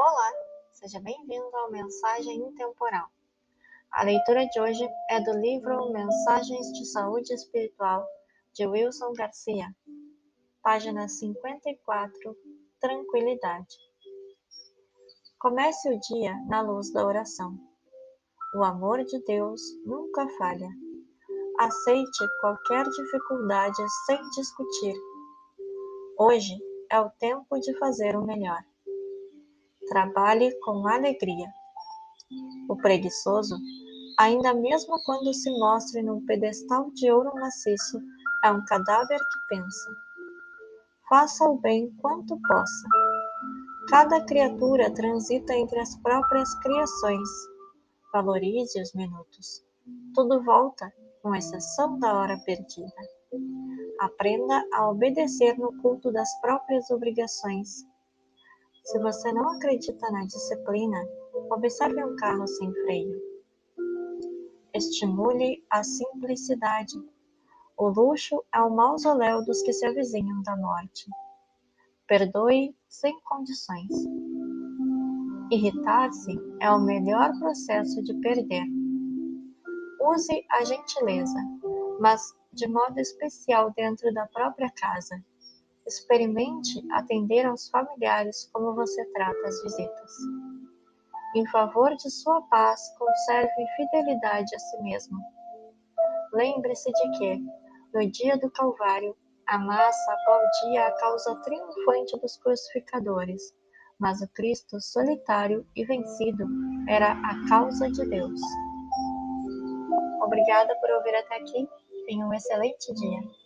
Olá, seja bem-vindo ao Mensagem Intemporal. A leitura de hoje é do livro Mensagens de Saúde Espiritual, de Wilson Garcia, página 54, Tranquilidade. Comece o dia na luz da oração. O amor de Deus nunca falha. Aceite qualquer dificuldade sem discutir. Hoje é o tempo de fazer o melhor. Trabalhe com alegria. O preguiçoso, ainda mesmo quando se mostre num pedestal de ouro maciço, é um cadáver que pensa. Faça o bem quanto possa. Cada criatura transita entre as próprias criações. Valorize os minutos. Tudo volta, com exceção da hora perdida. Aprenda a obedecer no culto das próprias obrigações se você não acredita na disciplina, observe um carro sem freio. Estimule a simplicidade. O luxo é o mausoléu dos que se avizinham da morte. Perdoe sem condições. Irritar-se é o melhor processo de perder. Use a gentileza, mas de modo especial dentro da própria casa Experimente atender aos familiares como você trata as visitas. Em favor de sua paz, conserve fidelidade a si mesmo. Lembre-se de que, no dia do Calvário, a massa aplaudia a causa triunfante dos crucificadores, mas o Cristo solitário e vencido era a causa de Deus. Obrigada por ouvir até aqui. Tenha um excelente dia.